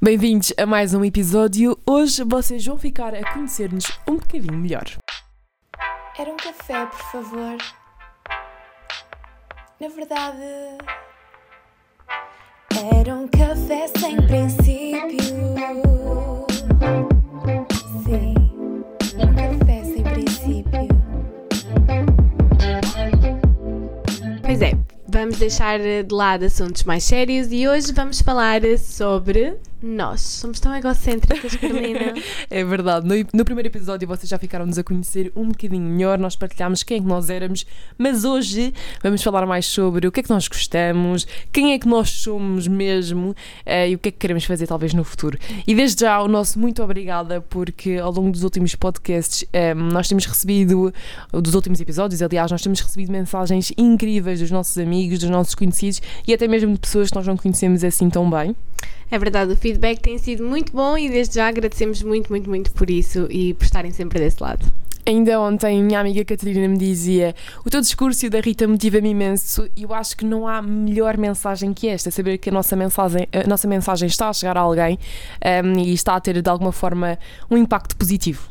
Bem-vindos a mais um episódio. Hoje vocês vão ficar a conhecer-nos um bocadinho melhor. Era um café, por favor. Na verdade, era um café sem princípio. Sim, um café sem princípio. Pois é, vamos deixar de lado assuntos mais sérios e hoje vamos falar sobre nós. Somos tão egocêntricas, Carolina. É verdade, no, no primeiro episódio vocês já ficaram-nos a conhecer um bocadinho melhor, nós partilhámos quem é que nós éramos, mas hoje vamos falar mais sobre o que é que nós gostamos, quem é que nós somos mesmo eh, e o que é que queremos fazer talvez no futuro. E desde já o nosso muito obrigada porque ao longo dos últimos podcasts eh, nós temos recebido, dos últimos episódios, aliás, nós temos recebido mensagens incríveis dos nossos amigos, dos nossos conhecidos e até mesmo de pessoas que nós não conhecemos assim tão bem. É verdade, o feedback tem sido muito bom e desde já agradecemos muito, muito, muito por isso e por estarem sempre desse lado. Ainda ontem minha amiga Catarina me dizia o teu discurso e o da Rita motiva-me imenso e eu acho que não há melhor mensagem que esta, saber que a nossa mensagem, a nossa mensagem está a chegar a alguém um, e está a ter de alguma forma um impacto positivo.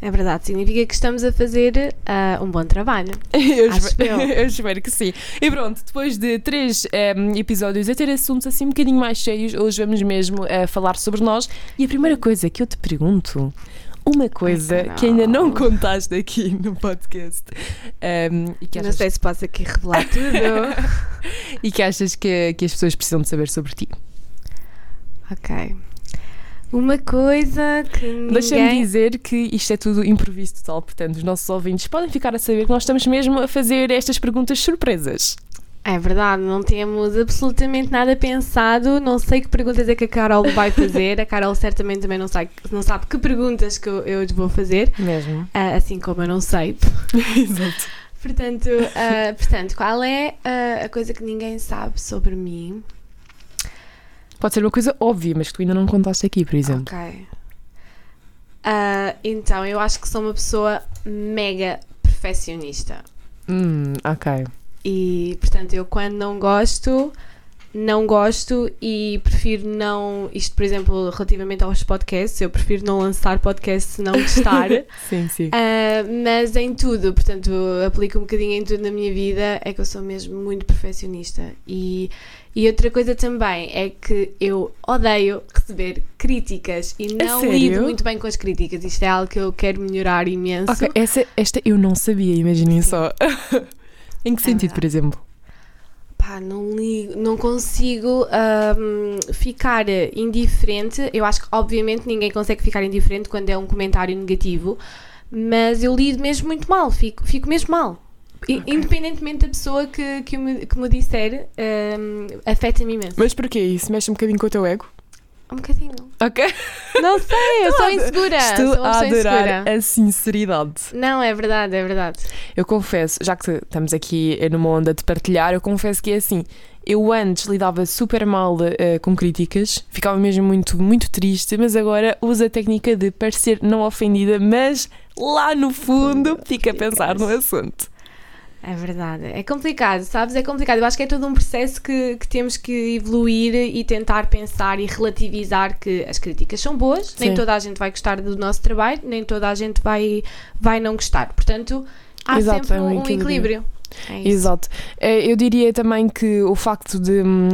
É verdade, significa que estamos a fazer uh, um bom trabalho. Eu, espero, eu. eu espero que sim. E pronto, depois de três um, episódios a ter assuntos assim um bocadinho mais cheios, hoje vamos mesmo a falar sobre nós. E a primeira coisa que eu te pergunto, uma coisa Ai, que ainda não não. contaste aqui no podcast um, e, que Não achas, sei se posso aqui revelar tudo. e que achas que, que as pessoas precisam de saber sobre ti. ok. Uma coisa que Deixa-me ninguém... dizer que isto é tudo improviso total, portanto, os nossos ouvintes podem ficar a saber que nós estamos mesmo a fazer estas perguntas surpresas. É verdade, não temos absolutamente nada pensado. Não sei que perguntas é que a Carol vai fazer. A Carol certamente também não sabe, não sabe que perguntas que eu, eu lhes vou fazer, Mesmo. ah, assim como eu não sei. Exato. Portanto, ah, portanto qual é ah, a coisa que ninguém sabe sobre mim? Pode ser uma coisa óbvia, mas que tu ainda não contaste aqui, por exemplo. Ok. Ah, então, eu acho que sou uma pessoa mega perfeccionista. Hum, ok. E, portanto, eu quando não gosto, não gosto e prefiro não. Isto, por exemplo, relativamente aos podcasts, eu prefiro não lançar podcast se não gostar. Sim, sim. Ah, mas em tudo, portanto, aplico um bocadinho em tudo na minha vida, é que eu sou mesmo muito perfeccionista. E, e outra coisa também é que eu odeio receber críticas e não lido muito bem com as críticas. Isto é algo que eu quero melhorar imenso. Ok, essa, esta eu não sabia, imaginem só. em que É sentido, por verdade. exemplo? Pá, não ligo, não consigo ahm, ficar indiferente. Eu acho que, obviamente, ninguém consegue ficar indiferente quando é um comentário negativo, mas eu lido mesmo muito mal, fico, fico mesmo mal. Independentemente da pessoa que, que, me, que me disser, ahm, afeta-me imenso. Mas porquê? Isso mexe um bocadinho com o teu ego? Um bocadinho. Ok. Não sei, eu sou insegura. Estou sou a adorar insegura. a sinceridade. Não, é verdade, é verdade. Eu confesso, já que estamos aqui numa onda de partilhar, eu confesso que é assim. Eu antes lidava super mal eh, com críticas, ficava mesmo muito, muito triste, mas agora uso a técnica de parecer não ofendida, mas lá no fundo fica a pensar no assunto. É verdade, é complicado, sabes? É complicado. Eu acho que é todo um processo que, que temos que evoluir e tentar pensar e relativizar que as críticas são boas, nem Sim. toda a gente vai gostar do nosso trabalho, nem toda a gente vai, vai não gostar. Portanto, há Exato, sempre é um equilíbrio. equilíbrio. É isso. Exato. Eh, Eu diria também que o facto de hum,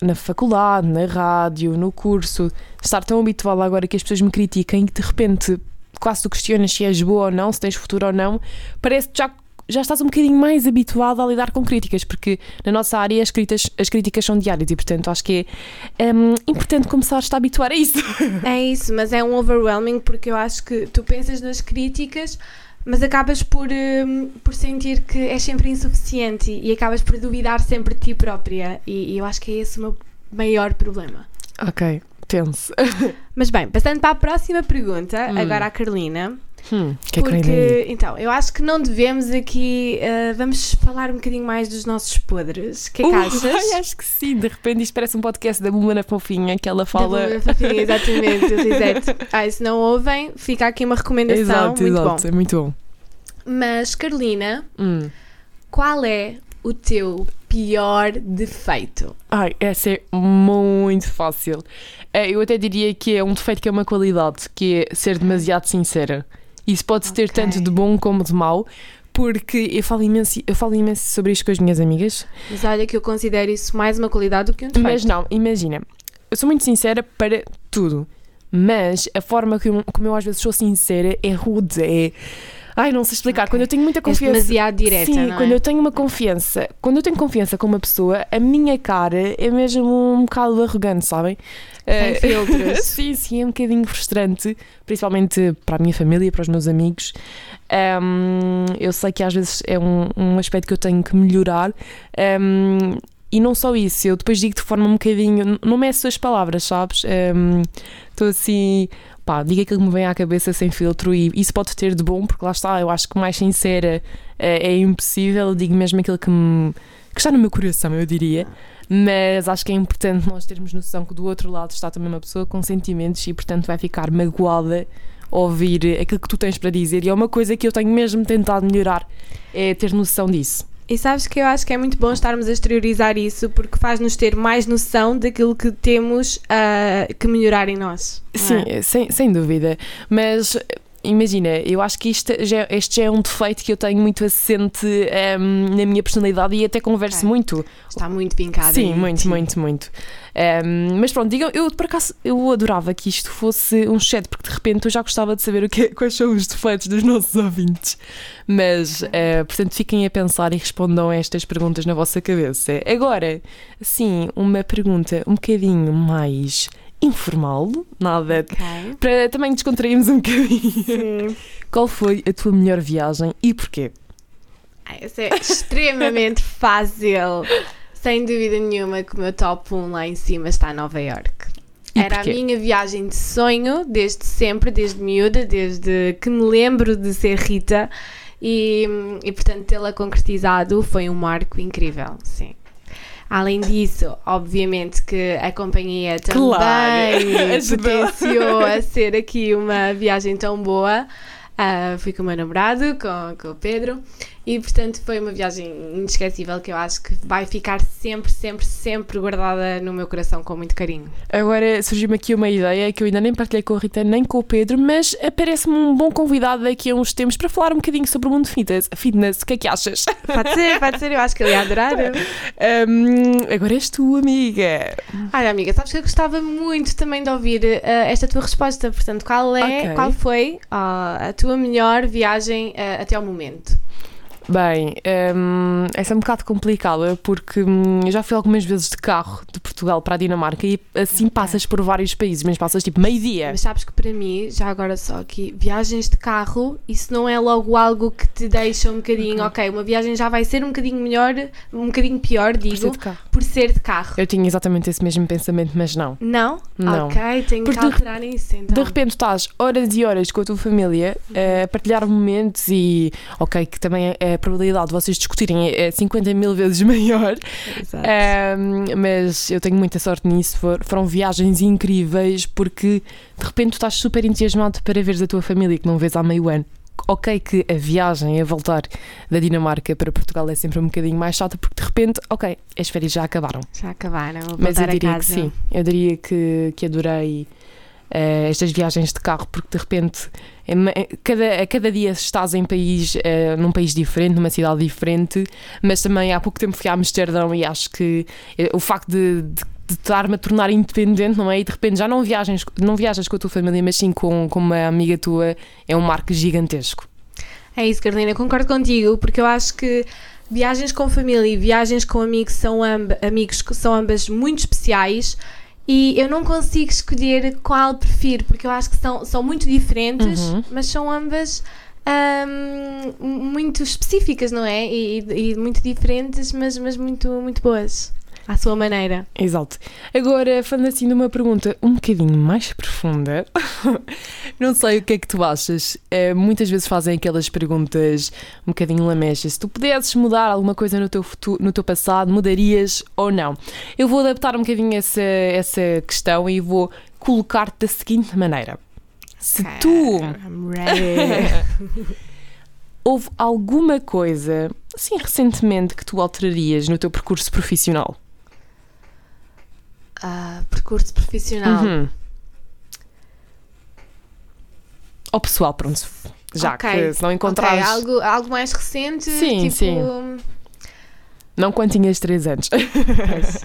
na faculdade, na rádio, no curso, estar tão habituada agora que as pessoas me critiquem e que de repente quase tu questionas se és boa ou não, se tens futuro ou não, parece que já, já estás um bocadinho mais habituada a lidar com críticas, porque na nossa área as, críticas as críticas são diárias e, portanto, acho que é hum, importante começar a habituar a isso. É isso, mas é um overwhelming porque eu acho que tu pensas nas críticas, mas acabas por, hum, por sentir que és sempre insuficiente e, e acabas por duvidar sempre de ti própria. E, e eu acho que é esse o meu maior problema. ok, tenso. Mas bem, passando para a próxima pergunta, Hum. agora à Carolina. Hum, que é que porque, então, eu acho que não devemos aqui. ah, vamos falar um bocadinho mais dos nossos podres. Que é que Uh, achas? ai, acho que sim, de repente isto parece um podcast da Bumana Fofinha que ela Da fala. Blumen Fofinha, exatamente. Ah, se não ouvem, fica aqui uma recomendação Exato, muito exato, bom. é muito bom. Mas, Carolina, Hum. qual é o teu pior defeito? Ai, essa é muito fácil. Eh, Eu até diria que é um defeito que é uma qualidade, que é ser demasiado sincera. Isso pode ter Ok. tanto de bom como de mau, porque eu falo imenso, eu falo imenso sobre isto com as minhas amigas. Mas olha que eu considero isso mais uma qualidade do que um defeito. Mas não, imagina, eu sou muito sincera para tudo, mas a forma que eu- como eu às vezes sou sincera é rude, é. Ai, não sei explicar. Ok. Quando eu tenho muita confiança. demasiado direta, Sim, não quando é? eu tenho uma confiança, quando eu tenho confiança com uma pessoa, a minha cara é mesmo um bocado arrogante, sabem? Sem Eh, filtros. sim, sim, é um bocadinho frustrante, principalmente para a minha família para os meus amigos. Ahm, eu sei que às vezes é um, um aspecto que eu tenho que melhorar. Ahm, e não só isso, eu depois digo de forma um bocadinho. Não meço as palavras, sabes? Estou assim. Pá, diga aquilo que me vem à cabeça sem filtro e isso pode ter de bom, porque lá está, eu acho que mais sincera eh, é impossível, digo mesmo aquilo que, me, que está no meu coração, eu diria. Mas acho que é importante nós termos noção que do outro lado está também uma pessoa com sentimentos e, portanto, vai ficar magoada ouvir aquilo que tu tens para dizer. E é uma coisa que eu tenho mesmo tentado melhorar, é ter noção disso. E sabes que eu acho que é muito bom estarmos a exteriorizar isso porque faz-nos ter mais noção daquilo que temos ah, que melhorar em nós. Sim, é? sem, sem dúvida. Mas imagina, eu acho que isto já, este já é um defeito que eu tenho muito assente ehm, na minha personalidade e até converso Ok. muito. Está muito vincada. Sim, muito, muito, muito. Ehm, mas pronto, digam, eu por acaso eu adorava que isto fosse um chat, porque de repente eu já gostava de saber o que, é- quais são os defeitos dos nossos ouvintes. Mas, eh, portanto, fiquem a pensar e respondam a estas perguntas na vossa cabeça. Agora, sim, uma pergunta um bocadinho mais informal, nada Ok. para também descontrairmos um bocadinho. Sim. Qual foi a tua melhor viagem e porquê? Ah, Isso é extremamente fácil. Sem dúvida nenhuma que o meu top 1 lá em cima está em Nova York. Era a minha viagem de sonho desde sempre, desde miúda, desde que me lembro de ser Rita e, e portanto tê-la concretizado foi um marco incrível, sim. Além disso, obviamente que a companhia também Claro, potenciou a ser aqui uma viagem tão boa. Ah, fui com o meu namorado, com, com o Pedro, e portanto foi uma viagem inesquecível que eu acho que vai ficar sempre, sempre, sempre guardada no meu coração com muito carinho. Agora surgiu-me aqui uma ideia que eu ainda nem partilhei com a Rita nem com o Pedro, mas parece-me um bom convidado daqui a uns tempos para falar um bocadinho sobre o mundo fitness. fitness. O que é que achas? Pode ser, pode ser, eu acho que ele ia adorar. Hum, agora és tu, amiga. Olha, amiga, sabes que eu gostava muito também de ouvir eh, esta tua resposta. Portanto, qual é, Ok. qual foi ah, a tua melhor viagem eh, até ao momento? Bem, hum, essa é um bocado complicada porque hum, eu já fui algumas vezes de carro de Portugal para a Dinamarca e assim passas por vários países, mas passas tipo meio-dia. Mas sabes que para mim, já agora só aqui, viagens de carro, isso não é logo algo que te deixa um bocadinho, ok, uma viagem já vai ser um bocadinho melhor, um bocadinho pior, digo, de carro. Por ser de carro. Eu tinha exatamente esse mesmo pensamento, mas não. Não? Não. Ok, tenho Porque que de- alterar isso então. De repente estás horas e horas com a tua família eh, a partilhar momentos e, ok, que também é- a probabilidade de vocês discutirem é é 50 mil vezes maior, Exato. Ahm, mas eu tenho muita sorte nisso. For- foram viagens incríveis porque de repente tu estás super entusiasmado para veres a tua família que não vês há meio ano. Ok, que a viagem a voltar da Dinamarca para Portugal é sempre um bocadinho mais chata porque de repente, ok, as férias já acabaram. Já acabaram, vou Mas eu diria que sim, eu diria que, que adorei eh, estas viagens de carro, porque de repente é é- cada, a cada dia estás em país, eh, num país diferente, numa cidade diferente, mas também há pouco tempo fui a Amsterdão e acho que eh, o facto de, de, de estar-me a tornar independente, não é? E de repente já não viajas, não viajas com a tua família, mas sim com, com uma amiga tua, é um marco gigantesco. É isso, Carolina, concordo contigo, porque eu acho que viagens com família e viagens com amigos são, amb amigos são ambas muito especiais e eu não consigo escolher qual prefiro, porque eu acho que são, são muito diferentes, Uhum. mas são ambas ahm, muito específicas, não é? E, e- e muito diferentes, mas, mas muito, muito boas, à sua maneira. Exato. Agora, falando assim de uma pergunta um bocadinho mais profunda, não sei o que é que tu achas. Eh, muitas vezes fazem aquelas perguntas um bocadinho lamechas. Se tu pudesses mudar alguma coisa no teu, futuro, no teu passado, mudarias ou não? Eu vou adaptar um bocadinho essa, essa questão e vou colocar-te da seguinte maneira. Se tu I'm ready. houve alguma coisa, assim recentemente que tu alterarias no teu percurso profissional? Ah, percurso profissional. Uhum. Ou pessoal, pronto. Já Ok. que se não encontrares. Ok, algo, algo mais recente, Sim, tipo. sim. Não quando tinhas 3 anos. Pois,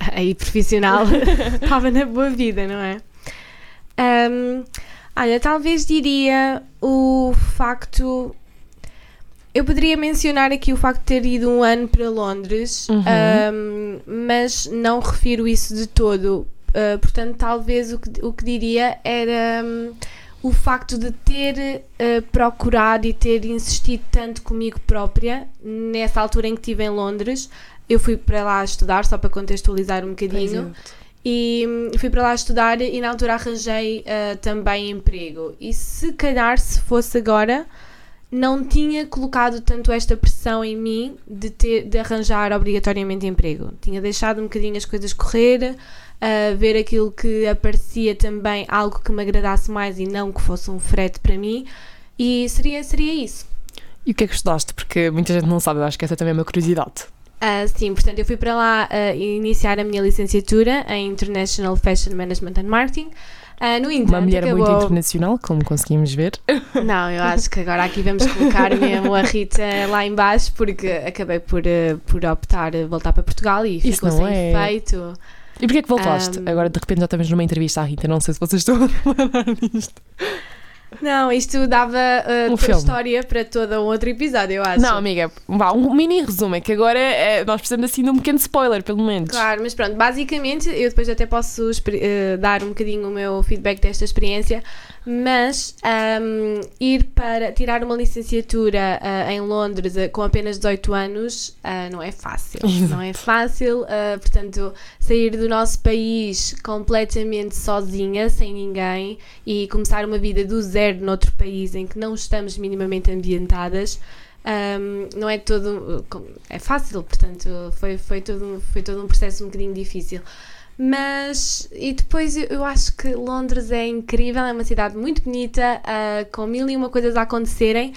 aí profissional estava na boa vida, não é? Ahm, olha, talvez diria o facto. Eu poderia mencionar aqui o facto de ter ido um ano para Londres, Uhum. ahm, mas não refiro isso de todo. Ah, portanto, talvez o que, o que diria era hum, o facto de ter ah, procurado e ter insistido tanto comigo própria nessa altura em que estive em Londres. Eu fui para lá estudar, só para contextualizar um bocadinho. E hum, fui para lá estudar e na altura arranjei ah, também emprego. E se calhar, se fosse agora, não tinha colocado tanto esta pressão em mim de, ter, de arranjar obrigatoriamente emprego. Tinha deixado um bocadinho as coisas correr, ah, ver aquilo que aparecia também algo que me agradasse mais e não que fosse um frete para mim. E seria, seria isso. E o que é que estudaste? Porque muita gente não sabe, eu acho que essa também é uma curiosidade. Ah, sim, portanto, eu fui para lá ah, iniciar a minha licenciatura em International Fashion Management and Marketing. Ah, no entanto, Uma mulher muito acabou- internacional, como conseguimos ver. Não, eu acho que agora aqui vamos colocar mesmo a Rita lá em baixo porque acabei por, eh, por optar voltar para Portugal e Isso ficou sem é- efeito. E porquê é que voltaste? Ahm. Agora de repente já estamos numa entrevista à Rita, não sei se vocês estão a falar disto. Não, isto dava eh, Um história para todo um outro episódio, eu acho. Não, amiga, vá, um mini resumo, é que agora eh, nós precisamos assim de um pequeno spoiler, pelo menos. Claro, mas pronto, basicamente eu depois até posso eh, dar um bocadinho o meu feedback desta experiência, mas ahm, ir para tirar uma licenciatura ah, em Londres com apenas 18 anos não é fácil. Exato. Não é fácil, portanto, sair do nosso país completamente sozinha, sem ninguém e começar uma vida do zero noutro país em que não estamos minimamente ambientadas. ahm, não é todo é fácil, portanto foi, foi, todo, um- foi todo um processo um bocadinho difícil. Mas, e depois eu, acho que Londres é incrível, é uma cidade muito bonita, ah, com mil e uma coisas a acontecerem,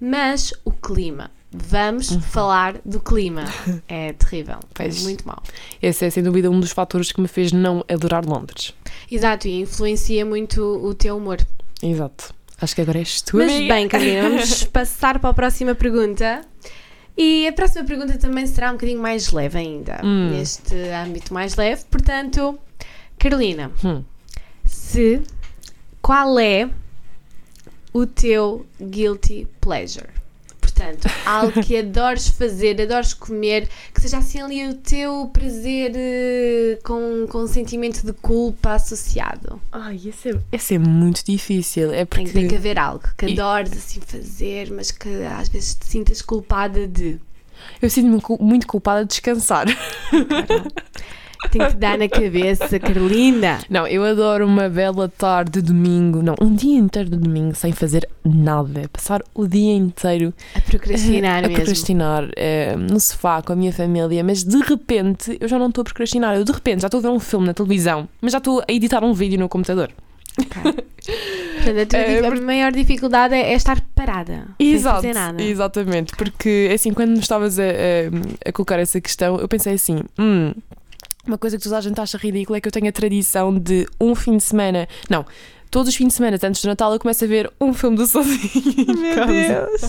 mas o clima. Vamos falar do clima. É terrível, é Pois. muito mau. Esse é sem dúvida um dos fatores que me fez não adorar Londres. Exato, e influencia muito o teu humor. Exato. Acho que agora és tu, Mas amiga. bem, Carolina, vamos passar para a próxima pergunta. E a próxima pergunta também será um bocadinho mais leve ainda, Hum. neste âmbito mais leve. Portanto, Carolina, Hum. se qual é o teu guilty pleasure? Portanto, algo que adores fazer, adores comer, que seja assim ali o teu prazer eh, com, com um sentimento de culpa associado. Ai, esse é, esse é muito difícil. É Tem, porque. tem que haver algo que adores assim fazer, mas que às vezes te sintas culpada de. Eu sinto-me muito culpada de descansar. Tem que dar na cabeça, Carolina. Não, eu adoro uma bela tarde de domingo. Não, um dia inteiro de domingo sem fazer nada. Passar o dia inteiro A procrastinar a mesmo. procrastinar eh, no sofá com a minha família, mas de repente eu já não estou a procrastinar. Eu de repente já estou a ver um filme na televisão, mas já estou a editar um vídeo no computador. Portanto, a, tua É, a maior dificuldade é, é estar parada. sem Exato, fazer nada. exatamente. Porque assim, quando me estavas a, a- a colocar essa questão, eu pensei assim: hum, uma coisa que toda a gente acha ridícula é que eu tenho a tradição de um fim de semana. Não. Todos os fins de semana, antes do Natal, eu começo a ver um filme do sozinho. em casa.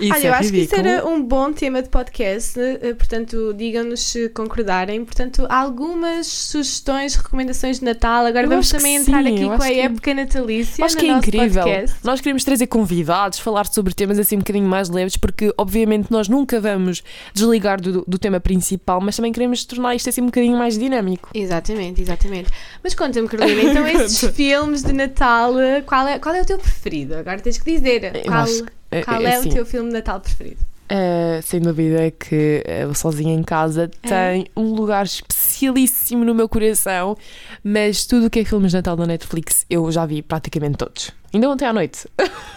Isso Olha, é eu acho que isso ridículo. era um bom tema de podcast, eh, portanto, digam-nos se concordarem. Portanto, algumas sugestões, recomendações de Natal. Agora Eu vamos também entrar sim, aqui com a que- época natalícia Acho no que é incrível. podcast. Nós queremos trazer convidados, falar sobre temas assim um bocadinho mais leves, porque obviamente nós nunca vamos desligar do, do tema principal, mas também queremos tornar isto assim um bocadinho mais dinâmico. Exatamente, exatamente. Mas conta-me, Carolina, então esses filmes de Natal, eh, qual é, qual é o teu preferido? Agora tens que dizer. Eu Qual, acho eh, qual é assim, o teu filme de Natal preferido? eh, sem dúvida que o Sozinha em Casa É. tem um lugar especialíssimo no meu coração, mas tudo o que é filmes de Natal da Netflix eu já vi praticamente todos. Ainda ontem à noite.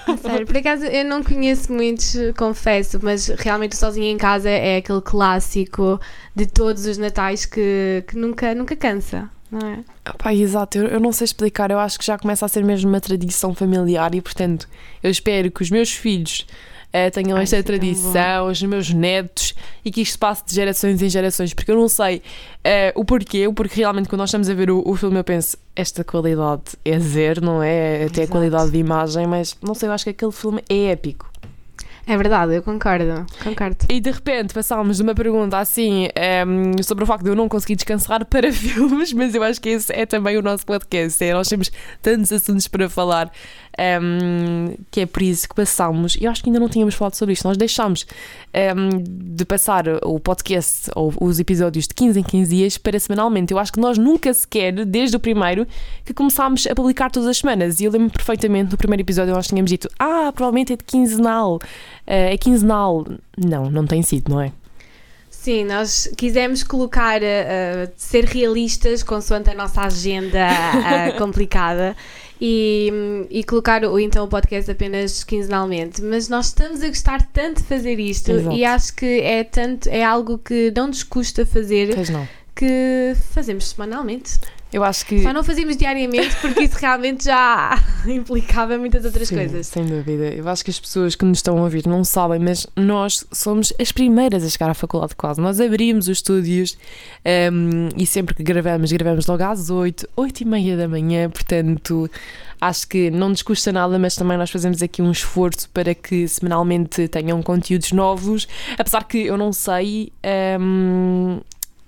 A Sério, por acaso eu não conheço muitos, confesso, mas realmente o Sozinho em Casa é aquele clássico de todos os Natais que, que nunca, nunca cansa, não é? Exato, eu, eu não sei explicar, eu acho que já começa a ser mesmo uma tradição familiar e, portanto, eu espero que os meus filhos eh, tenham Ai, esta é tradição, os meus netos e que isto passe de gerações em gerações, porque eu não sei eh, o porquê, porque realmente quando nós estamos a ver o, o filme eu penso, esta qualidade é zero, não é? Até a Exato. qualidade de imagem, mas não sei, eu acho que aquele filme é épico. É verdade, eu concordo. Concordo. E de repente passámos de uma pergunta assim ehm, sobre o facto de eu não conseguir descansar para filmes, mas eu acho que esse é também o nosso podcast. É, nós temos tantos assuntos para falar ehm, que é por isso que passámos. E eu acho que ainda não tínhamos falado sobre isto. Nós deixámos ehm, de passar o podcast ou os episódios de 15 em 15 dias para semanalmente. Eu acho que nós nunca sequer, desde o primeiro, que começámos a publicar todas as semanas. E eu lembro perfeitamente no primeiro episódio nós tínhamos dito: Ah, provavelmente é de quinzenal. Eh, é quinzenal. Não, não tem sido, não é? Sim, nós quisemos colocar, uh, ser realistas consoante a nossa agenda uh, complicada e, e colocar o, então o podcast apenas quinzenalmente. Mas nós estamos a gostar tanto de fazer isto Exato. e acho que é, tanto, é algo que não nos custa fazer Pois não. que fazemos semanalmente. Eu acho que. Só não fazemos diariamente porque isso realmente já implicava muitas outras Sim, coisas. Sem dúvida. Eu acho que as pessoas que nos estão a ouvir não sabem, mas nós somos as primeiras a chegar à faculdade quase. Nós abrimos os estúdios ehm, e sempre que gravamos, gravamos logo às 8, 8 e meia da manhã, portanto. Acho que não nos custa nada, mas também nós fazemos aqui um esforço para que semanalmente tenham conteúdos novos. Apesar que eu não sei ehm,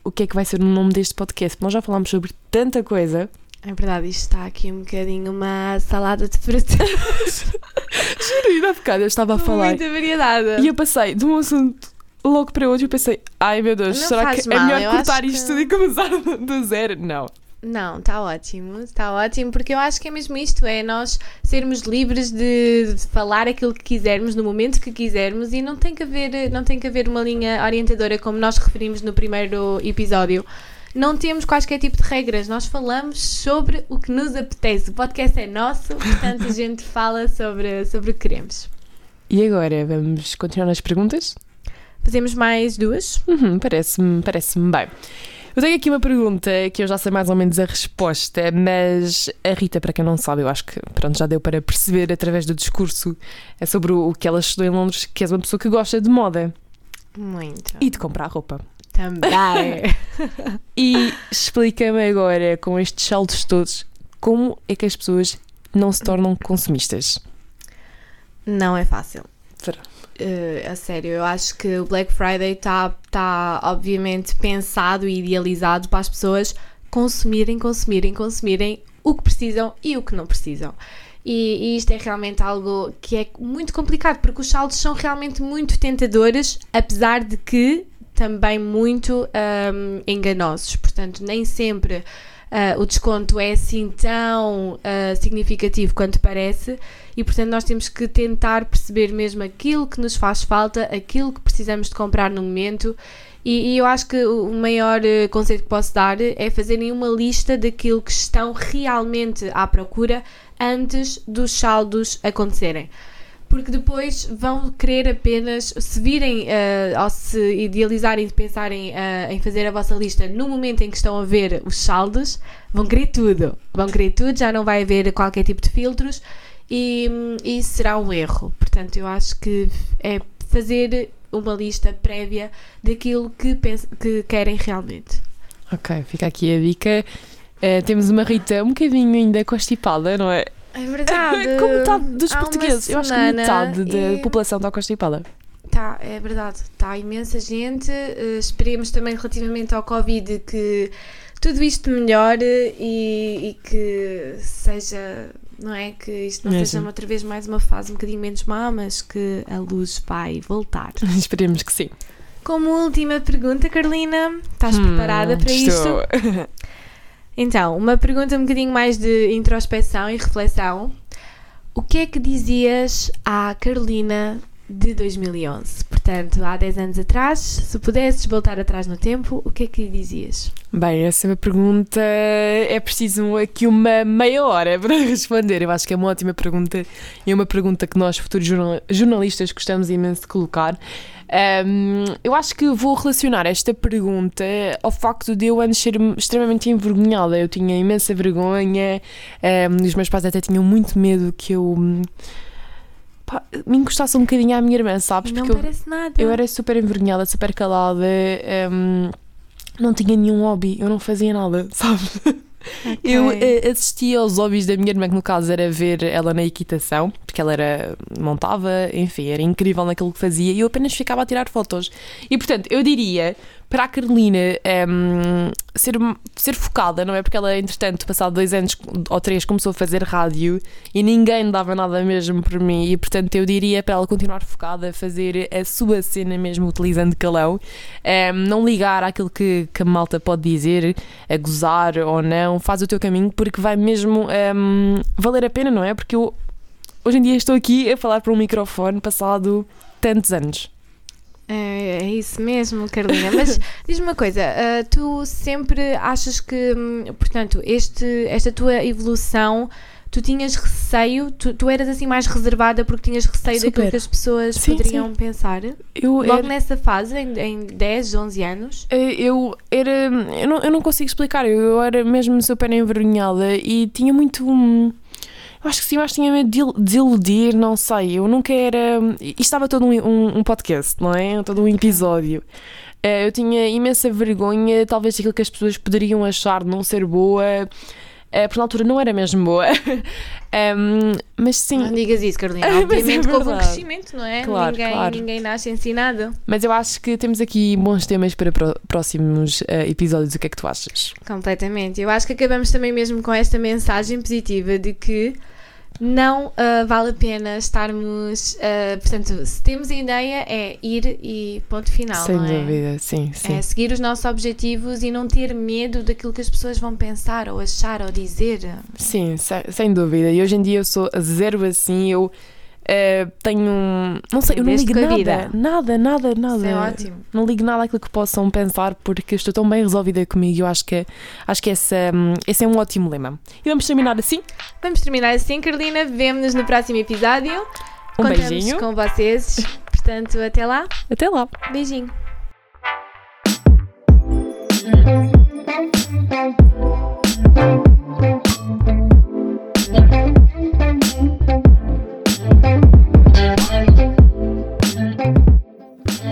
o que é que vai ser o nome deste podcast. Nós já falámos sobre tanta coisa. É verdade, isto está aqui um bocadinho uma salada de frutas. Juro, ainda há bocado eu estava a falar. Muita variedade. E eu passei de um assunto logo para outro e pensei, ai meu Deus, Não será que é mal, melhor eu cortar isto que- tudo e começar do zero? Não. Não, está ótimo, está ótimo, porque eu acho que é mesmo isto, é nós sermos livres de, de falar aquilo que quisermos no momento que quisermos e não tem que haver, não tem que haver uma linha orientadora como nós referimos no primeiro episódio. Não temos quaisquer tipo de regras, nós falamos sobre o que nos apetece. O podcast é nosso, portanto a gente fala sobre, sobre o que queremos. E agora, vamos continuar nas perguntas? Fazemos mais duas? Uhum, parece-me parece bem. Eu tenho aqui uma pergunta que eu já sei mais ou menos a resposta, mas a Rita, para quem não sabe, eu acho que pronto, já deu para perceber através do discurso é sobre o que ela estudou em Londres, que és uma pessoa que gosta de moda Muito. e de comprar roupa. Também. E explica-me agora, com estes saltos todos, como é que as pessoas não se tornam consumistas? Não é fácil. Será? Uh, a sério, eu acho que o Black Friday está tá, obviamente pensado e idealizado para as pessoas consumirem, consumirem, consumirem o que precisam e o que não precisam. E, e isto é realmente algo que é muito complicado porque os saldos são realmente muito tentadores, apesar de que também muito um, enganosos. Portanto, nem sempre uh, o desconto é assim tão uh, significativo quanto parece e portanto nós temos que tentar perceber mesmo aquilo que nos faz falta, aquilo que precisamos de comprar no momento e, e eu acho que o maior uh, conceito que posso dar é fazerem uma lista daquilo que estão realmente à procura antes dos saldos acontecerem porque depois vão querer apenas, se virem uh, ou se idealizarem e pensarem uh, em fazer a vossa lista no momento em que estão a ver os saldos, vão querer tudo. Vão querer tudo, já não vai haver qualquer tipo de filtros e isso será um erro. Portanto, eu acho que é fazer uma lista prévia daquilo que, pens- que querem realmente. Ok, fica aqui a dica. Eh, temos uma Rita um bocadinho ainda constipada, não é? É verdade. Como metade dos Há portugueses. Eu acho que metade da e- população está constipada. Tá, é verdade. Está imensa gente. eh, esperemos também relativamente ao Covid que tudo isto melhore e, e que seja, não é? Que isto não seja outra vez mais uma fase um bocadinho menos má, mas que a luz vai voltar. Esperemos que sim. Como última pergunta, Carolina, estás preparada Hum, para isto? Então, uma pergunta um bocadinho mais de introspeção e reflexão. O que é que dizias à Carolina de 2011? Portanto, há 10 anos atrás, se pudesses voltar atrás no tempo, o que é que lhe dizias? Bem, essa é uma pergunta. É preciso aqui uma meia hora para responder. Eu acho que é uma ótima pergunta e é uma pergunta que nós, futuros jornal- jornalistas, gostamos imenso de colocar. Ahm, eu acho que vou relacionar esta pergunta ao facto de eu antes ser extremamente envergonhada. Eu tinha imensa vergonha, ahm, os meus pais até tinham muito medo que eu. Pá, me encostasse um bocadinho à minha irmã, sabes? Não Porque eu, parece nada. eu era super envergonhada, super calada, hum, não tinha nenhum hobby, eu não fazia nada, sabes? Ok. Eu eh, assistia aos hobbies da minha irmã, que no caso era ver ela na equitação, porque ela era montava, enfim, era incrível naquilo que fazia, e eu apenas ficava a tirar fotos. E portanto, eu diria para a Carolina ehm, ser, ser focada, não é? Porque ela, entretanto, passado dois anos ou três, começou a fazer rádio e ninguém dava nada mesmo por mim, e portanto, eu diria para ela continuar focada, fazer a sua cena mesmo utilizando calão, ehm, não ligar àquilo que, que a malta pode dizer, a gozar ou não, faz o teu caminho porque vai mesmo ehm, valer a pena, não é? Porque eu hoje em dia estou aqui a falar para um microfone passado tantos anos. É, é isso mesmo, Carolina. Mas diz-me uma coisa, ah, tu sempre achas que, hum, portanto, este, esta tua evolução, tu tinhas receio, tu, tu eras assim mais reservada porque tinhas receio daquilo Super. que as pessoas Sim, poderiam pensar? Eu Logo era- nessa fase, em, em 10, 11 anos? Eh, Eu era. Eu não, eu não consigo explicar, eu, eu era mesmo super envergonhada e tinha muito. hum, Eu acho que sim, eu acho que tinha medo de il- desiludir, não sei. Eu nunca era. Isto estava todo um, um, um podcast, não é? Todo um episódio. Eh, Eu tinha imensa vergonha, talvez, daquilo que as pessoas poderiam achar de não ser boa, eh, porque na altura não era mesmo boa. Em, mas sim, Não digas isso, Carolina. Mas é Obviamente que houve um crescimento, não é? Claro, ninguém, claro. ninguém nasce ensinado. mas eu acho que temos aqui bons temas para próximos eh, episódios. O que é que tu achas? Completamente. Eu acho que acabamos também mesmo com esta mensagem positiva de que não ah, vale a pena estarmos. ah, portanto, se temos a ideia, é ir e ponto final. Sem é? dúvida, sim, sim. É seguir os nossos objetivos e não ter medo daquilo que as pessoas vão pensar ou achar ou dizer. Sim, se- sem dúvida. E hoje em dia eu sou zero assim, eu Uh, tenho. Não sei, eu não ligo nada. Vida. Nada, nada, nada. Isso é ótimo. Não ligo nada àquilo que possam pensar porque estou tão bem resolvida comigo. Eu acho que, acho que essa, hum, esse é um ótimo lema. E vamos terminar assim? Vamos terminar assim, Carolina. Vemo-nos no próximo episódio. Um Contamos beijinho. com vocês. Portanto, até lá. Até lá. Beijinho.